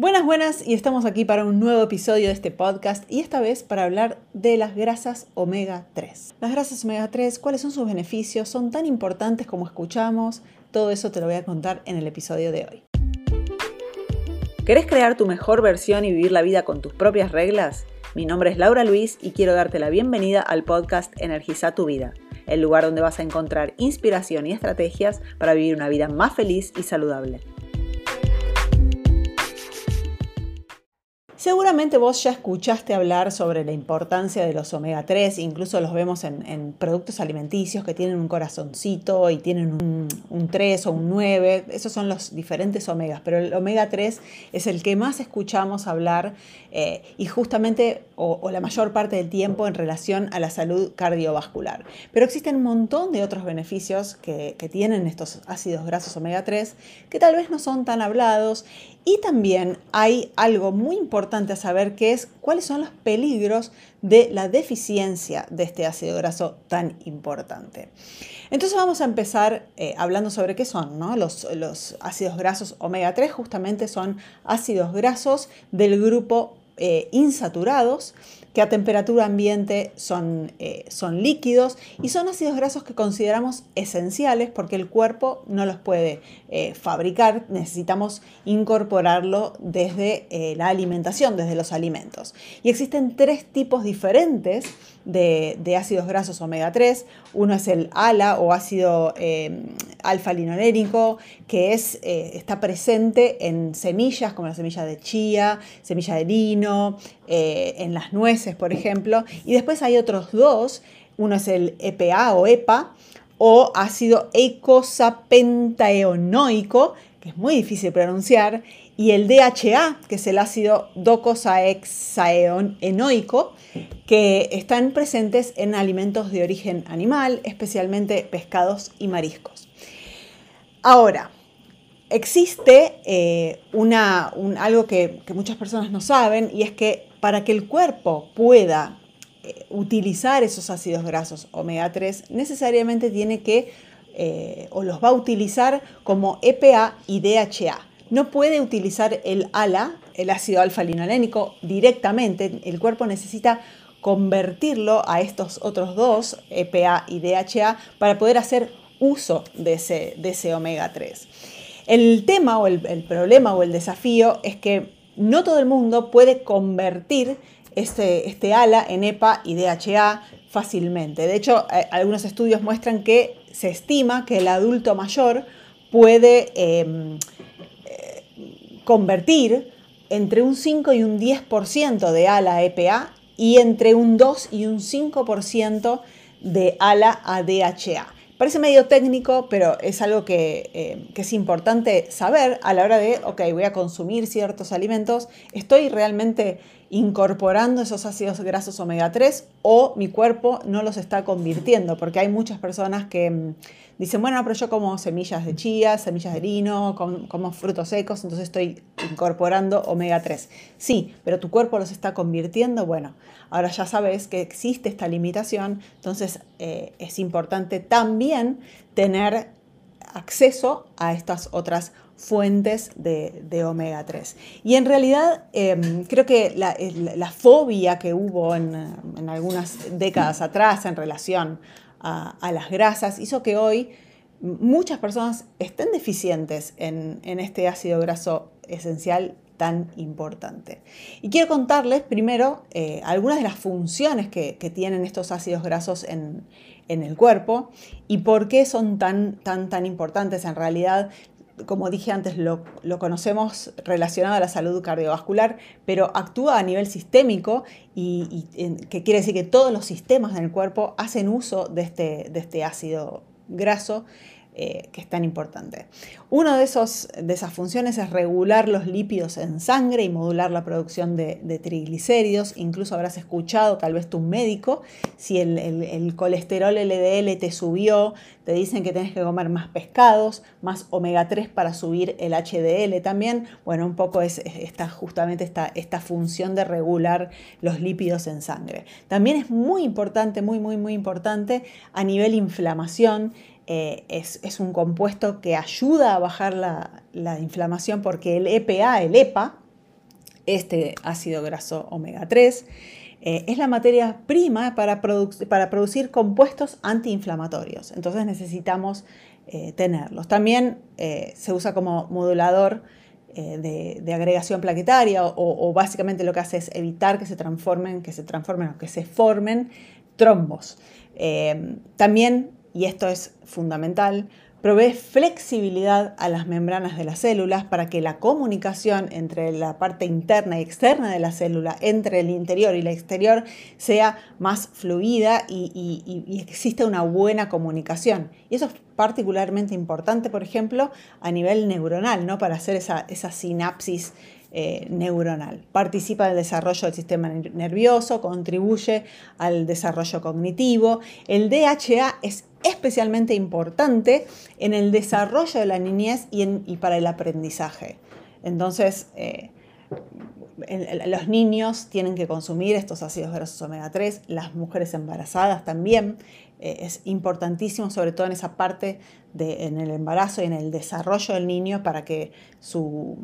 Buenas, buenas, y estamos aquí para un nuevo episodio de este podcast y esta vez para hablar de las grasas omega 3. Las grasas omega 3, ¿cuáles son sus beneficios? ¿Son tan importantes como escuchamos? Todo eso te lo voy a contar en el episodio de hoy. ¿Querés crear tu mejor versión y vivir la vida con tus propias reglas? Mi nombre es Laura Luis y quiero darte la bienvenida al podcast Energiza tu vida, el lugar donde vas a encontrar inspiración y estrategias para vivir una vida más feliz y saludable. Seguramente vos ya escuchaste hablar sobre la importancia de los omega 3, incluso los vemos en, productos alimenticios que tienen un corazoncito y tienen un, 3 o un 9, esos son los diferentes omegas, pero el omega 3 es el que más escuchamos hablar eh, y justamente o, la mayor parte del tiempo en relación a la salud cardiovascular. Pero existen un montón de otros beneficios que, que tienen estos ácidos grasos omega 3 que tal vez no son tan hablados y también hay algo muy importante a saber que es cuáles son los peligros de la deficiencia de este ácido graso tan importante. Entonces vamos a empezar eh, hablando sobre qué son. Los, los, ácidos grasos omega 3 justamente son ácidos grasos del grupo eh, insaturados que a temperatura ambiente son, eh, son líquidos y son ácidos grasos que consideramos esenciales porque el cuerpo no los puede eh, fabricar, necesitamos incorporarlo desde eh, la alimentación, desde los alimentos. Y existen tres tipos diferentes de, ácidos grasos omega 3. Uno es el ALA o ácido alfa-linolénico, que es, está presente en semillas como la semilla de chía, semilla de lino, en las nueces, por ejemplo, y después hay otros dos, uno es el EPA o EPA, o ácido eicosapentaenoico, que es muy difícil pronunciar, y el DHA, que es el ácido docosahexaenoico, que están presentes en alimentos de origen animal, especialmente pescados y mariscos. Ahora, existe eh, una, algo que, que muchas personas no saben y es que para que el cuerpo pueda eh, utilizar esos ácidos grasos omega 3, necesariamente tiene que, eh, o los va a utilizar como EPA y DHA. No puede utilizar el ALA, el ácido alfa-linolénico, directamente. El cuerpo necesita convertirlo a estos otros dos, EPA y DHA, para poder hacer uso de ese, omega 3. El tema o el, problema o el desafío es que no todo el mundo puede convertir este, este ala en EPA y DHA fácilmente. De hecho, eh, algunos estudios muestran que se estima que el adulto mayor puede em, convertir entre un 5 y un 10% de ala EPA y entre un 2 y un 5% de ala a DHA. Parece medio técnico, pero es algo eh, que, es importante saber a la hora de, ok, voy a consumir ciertos alimentos, ¿estoy realmente incorporando esos ácidos grasos omega 3 o mi cuerpo no los está convirtiendo? Porque hay muchas personas que mm, dicen, bueno, pero yo como semillas de chía, semillas de lino, como, frutos secos, entonces estoy incorporando omega 3. Sí, pero tu cuerpo los está convirtiendo. Bueno, ahora ya sabes que existe esta limitación, entonces eh, es importante también tener acceso a estas otras fuentes de, omega 3. Y en realidad em, creo que la, fobia que hubo en, algunas décadas atrás en relación a, las grasas hizo que hoy muchas personas estén deficientes en, este ácido graso esencial tan importante. Y quiero contarles primero eh, algunas de las funciones que, tienen estos ácidos grasos en, el cuerpo y por qué son tan, tan, tan importantes. En realidad, como dije antes, lo, conocemos relacionado a la salud cardiovascular, pero actúa a nivel sistémico y, que quiere decir que todos los sistemas del cuerpo hacen uso de este, de este ácido graso eh, que es tan importante. Una de, de esas funciones es regular los lípidos en sangre y modular la producción de, triglicéridos. Incluso habrás escuchado, tal vez tu médico, si el, colesterol LDL te subió, te dicen que tienes que comer más pescados, más omega 3 para subir el HDL también. Bueno, un poco es, esta, justamente esta, esta función de regular los lípidos en sangre. También es muy importante, muy, muy, muy importante a nivel inflamación. Eh, es, un compuesto que ayuda a bajar la, inflamación porque el EPA, el EPA, este ácido graso omega 3 eh, es la materia prima para, para producir compuestos antiinflamatorios. Entonces necesitamos eh, tenerlos. También se usa como modulador de, agregación plaquetaria o, básicamente lo que hace es evitar que se transformen, que se transformen o que se formen trombos. también, y esto es fundamental, provee flexibilidad a las membranas de las células para que la comunicación entre la parte interna y externa de la célula, entre el interior y el exterior, sea más fluida y, exista una buena comunicación. Y eso es particularmente importante, por ejemplo, a nivel neuronal, ¿no? para hacer esa, esa sinapsis eh, neuronal. Participa del desarrollo del sistema nervioso, contribuye al desarrollo cognitivo. El DHA es especialmente importante en el desarrollo de la niñez y, para el aprendizaje. Entonces, eh, los niños tienen que consumir estos ácidos grasos omega 3, las mujeres embarazadas también. Eh, es importantísimo, sobre todo en esa parte de, en el embarazo y en el desarrollo del niño, para que su,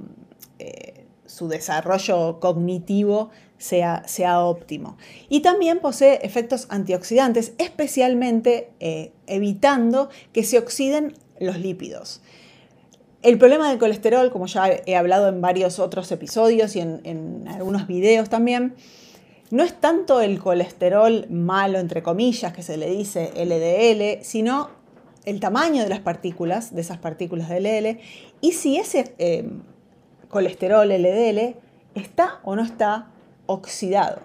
su desarrollo cognitivo sea, sea óptimo. Y también posee efectos antioxidantes, especialmente eh, evitando que se oxiden los lípidos. El problema del colesterol, como ya he hablado en varios otros episodios y en, algunos videos también, no es tanto el colesterol malo, entre comillas, que se le dice LDL, sino el tamaño de las partículas, de esas partículas de LDL, y si ese eh, colesterol LDL está o no está oxidado.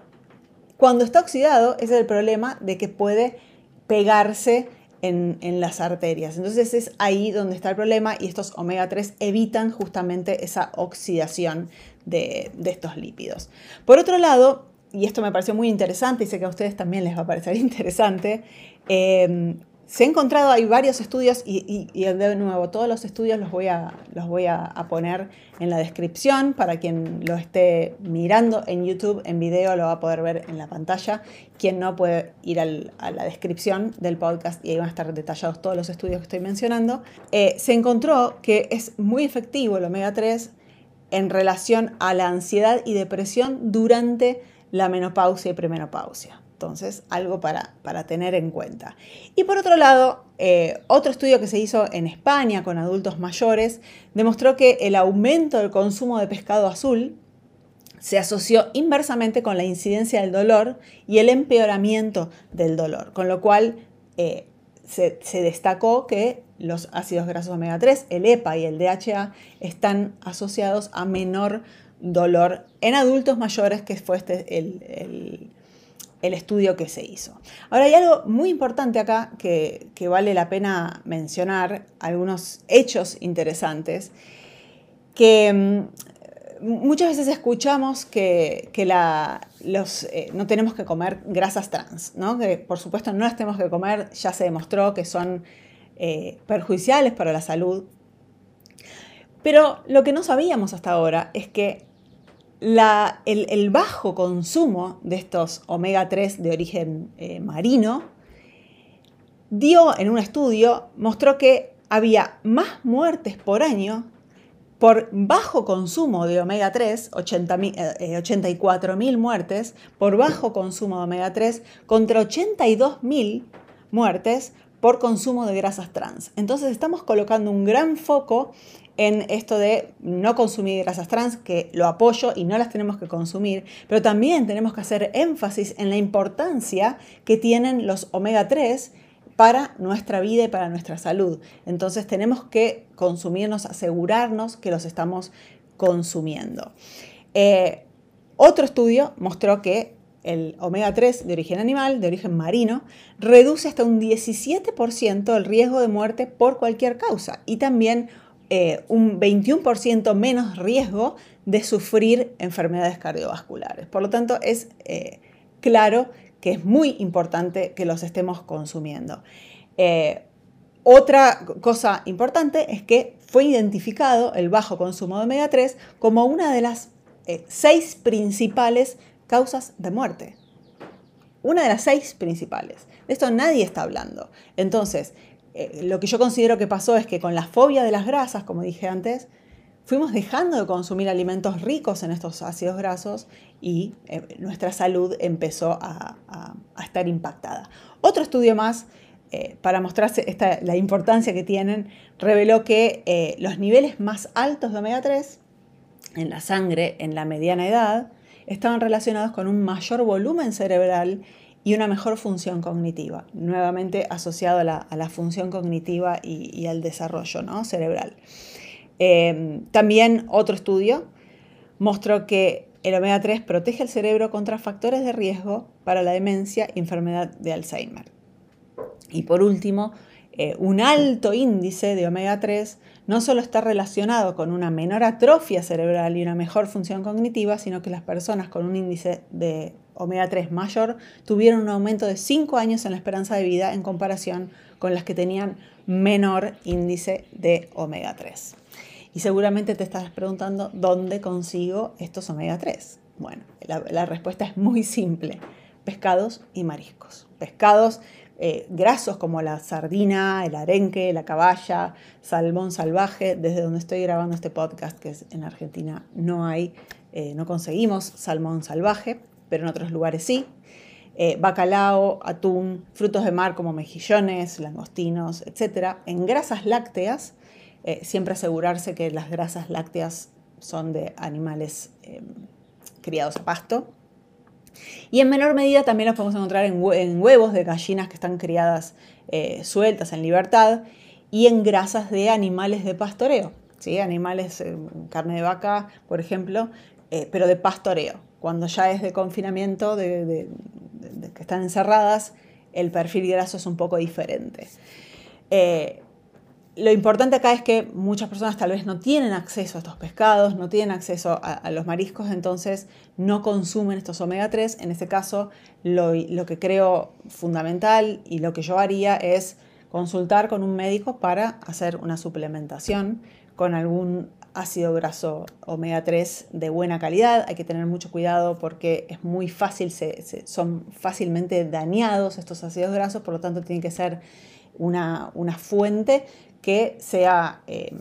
Cuando está oxidado, es el problema de que puede pegarse en, las arterias. Entonces es ahí donde está el problema y estos omega 3 evitan justamente esa oxidación de, estos lípidos. Por otro lado, y esto me pareció muy interesante y sé que a ustedes también les va a parecer interesante, eh, se ha encontrado, hay varios estudios y, de nuevo, todos los estudios los voy, a, los voy a, poner en la descripción para quien lo esté mirando en YouTube, en video, lo va a poder ver en la pantalla. Quien no puede ir a la descripción del podcast y ahí van a estar detallados todos los estudios que estoy mencionando. Eh, se encontró que es muy efectivo el omega 3 en relación a la ansiedad y depresión durante la menopausia y premenopausia. Entonces, algo para, tener en cuenta. Y por otro lado, eh, otro estudio que se hizo en España con adultos mayores demostró que el aumento del consumo de pescado azul se asoció inversamente con la incidencia del dolor y el empeoramiento del dolor, con lo cual eh, se, destacó que los ácidos grasos omega 3, el EPA y el DHA, están asociados a menor dolor en adultos mayores, que fue este, el estudio que se hizo. Ahora hay algo muy importante acá que, vale la pena mencionar, algunos hechos interesantes, que mm, muchas veces escuchamos que, los, eh, no tenemos que comer grasas trans, ¿no? que por supuesto no las tenemos que comer, ya se demostró que son eh, perjudiciales para la salud. Pero lo que no sabíamos hasta ahora es que el, bajo consumo de estos omega 3 de origen eh, marino dio en un estudio, mostró que había más muertes por año por bajo consumo de omega 3, 84.000 muertes por bajo consumo de omega 3 contra 82.000 muertes por consumo de grasas trans. Entonces estamos colocando un gran foco en esto de no consumir grasas trans, que lo apoyo y no las tenemos que consumir, pero también tenemos que hacer énfasis en la importancia que tienen los omega 3 para nuestra vida y para nuestra salud. Entonces tenemos que consumirnos, asegurarnos que los estamos consumiendo. Eh, otro estudio mostró que el omega 3 de origen animal, de origen marino, reduce hasta un 17% el riesgo de muerte por cualquier causa y también eh, un 21% menos riesgo de sufrir enfermedades cardiovasculares. Por lo tanto, es eh, claro que es muy importante que los estemos consumiendo. Eh, otra cosa importante es que fue identificado el bajo consumo de omega 3 como una de las seis principales causas de muerte. Una de las seis principales. De esto nadie está hablando. Entonces, eh, lo que yo considero que pasó es que con la fobia de las grasas, como dije antes, fuimos dejando de consumir alimentos ricos en estos ácidos grasos y eh, nuestra salud empezó a, estar impactada. Otro estudio más, eh, para mostrarse la importancia que tienen, reveló que los niveles más altos de omega 3 en la sangre en la mediana edad estaban relacionados con un mayor volumen cerebral y una mejor función cognitiva, nuevamente asociado a la, función cognitiva y, al desarrollo ¿no? cerebral. Em, también otro estudio mostró que el omega 3 protege el cerebro contra factores de riesgo para la demencia y enfermedad de Alzheimer. Y por último, eh, un alto índice de omega 3 no solo está relacionado con una menor atrofia cerebral y una mejor función cognitiva, sino que las personas con un índice de omega 3 mayor tuvieron un aumento de 5 años en la esperanza de vida en comparación con las que tenían menor índice de omega 3. Y seguramente te estás preguntando dónde consigo estos omega 3. Bueno, la, respuesta es muy simple. Pescados y mariscos. Pescados eh, grasos como la sardina, el arenque, la caballa, salmón salvaje. Desde donde estoy grabando este podcast, que es en Argentina, no hay, eh, no conseguimos salmón salvaje, pero en otros lugares sí. Eh, bacalao, atún, frutos de mar como mejillones, langostinos, etc. En grasas lácteas siempre asegurarse que las grasas lácteas son de animales criados a pasto. Y en menor medida también los podemos encontrar en, huevos de gallinas que están criadas eh, sueltas en libertad y en grasas de animales de pastoreo, ¿sí? animales, em, carne de vaca, por ejemplo, eh, pero de pastoreo. Cuando ya es de confinamiento, de, que están encerradas, el perfil graso es un poco diferente lo importante acá es que muchas personas tal vez no tienen acceso a estos pescados, no tienen acceso a, los mariscos, entonces no consumen estos omega 3. En este caso, lo, que creo fundamental y lo que yo haría es consultar con un médico para hacer una suplementación con algún ácido graso omega 3 de buena calidad. Hay que tener mucho cuidado porque es muy fácil, son fácilmente dañados estos ácidos grasos, por lo tanto tiene que ser una, una fuente que sea eh,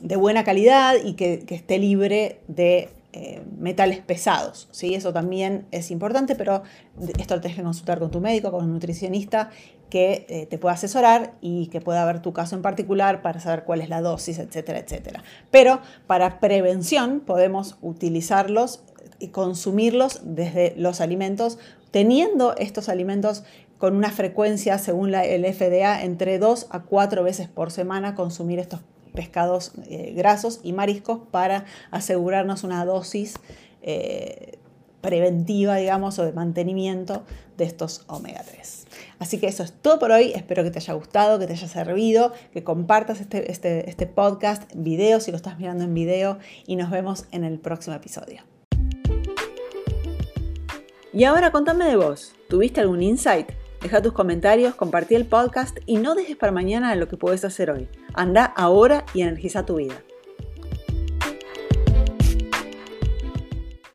de buena calidad y que, esté libre de eh, metales pesados. ¿sí? Eso también es importante, pero esto lo tienes que consultar con tu médico, con un nutricionista que eh, te pueda asesorar y que pueda ver tu caso en particular para saber cuál es la dosis, etcétera, etcétera. Pero para prevención podemos utilizarlos y consumirlos desde los alimentos, teniendo estos alimentos con una frecuencia, según el FDA, entre 2 a 4 veces por semana consumir estos pescados eh, grasos y mariscos para asegurarnos una dosis eh, preventiva, digamos, o de mantenimiento de estos omega 3. Así que eso es todo por hoy. Espero que te haya gustado, que te haya servido, que compartas este, este, este podcast, video si lo estás mirando en video y nos vemos en el próximo episodio. Y ahora contame de vos. ¿Tuviste algún insight? Deja tus comentarios, compartí el podcast y no dejes para mañana lo que puedes hacer hoy. Anda ahora y energiza tu vida.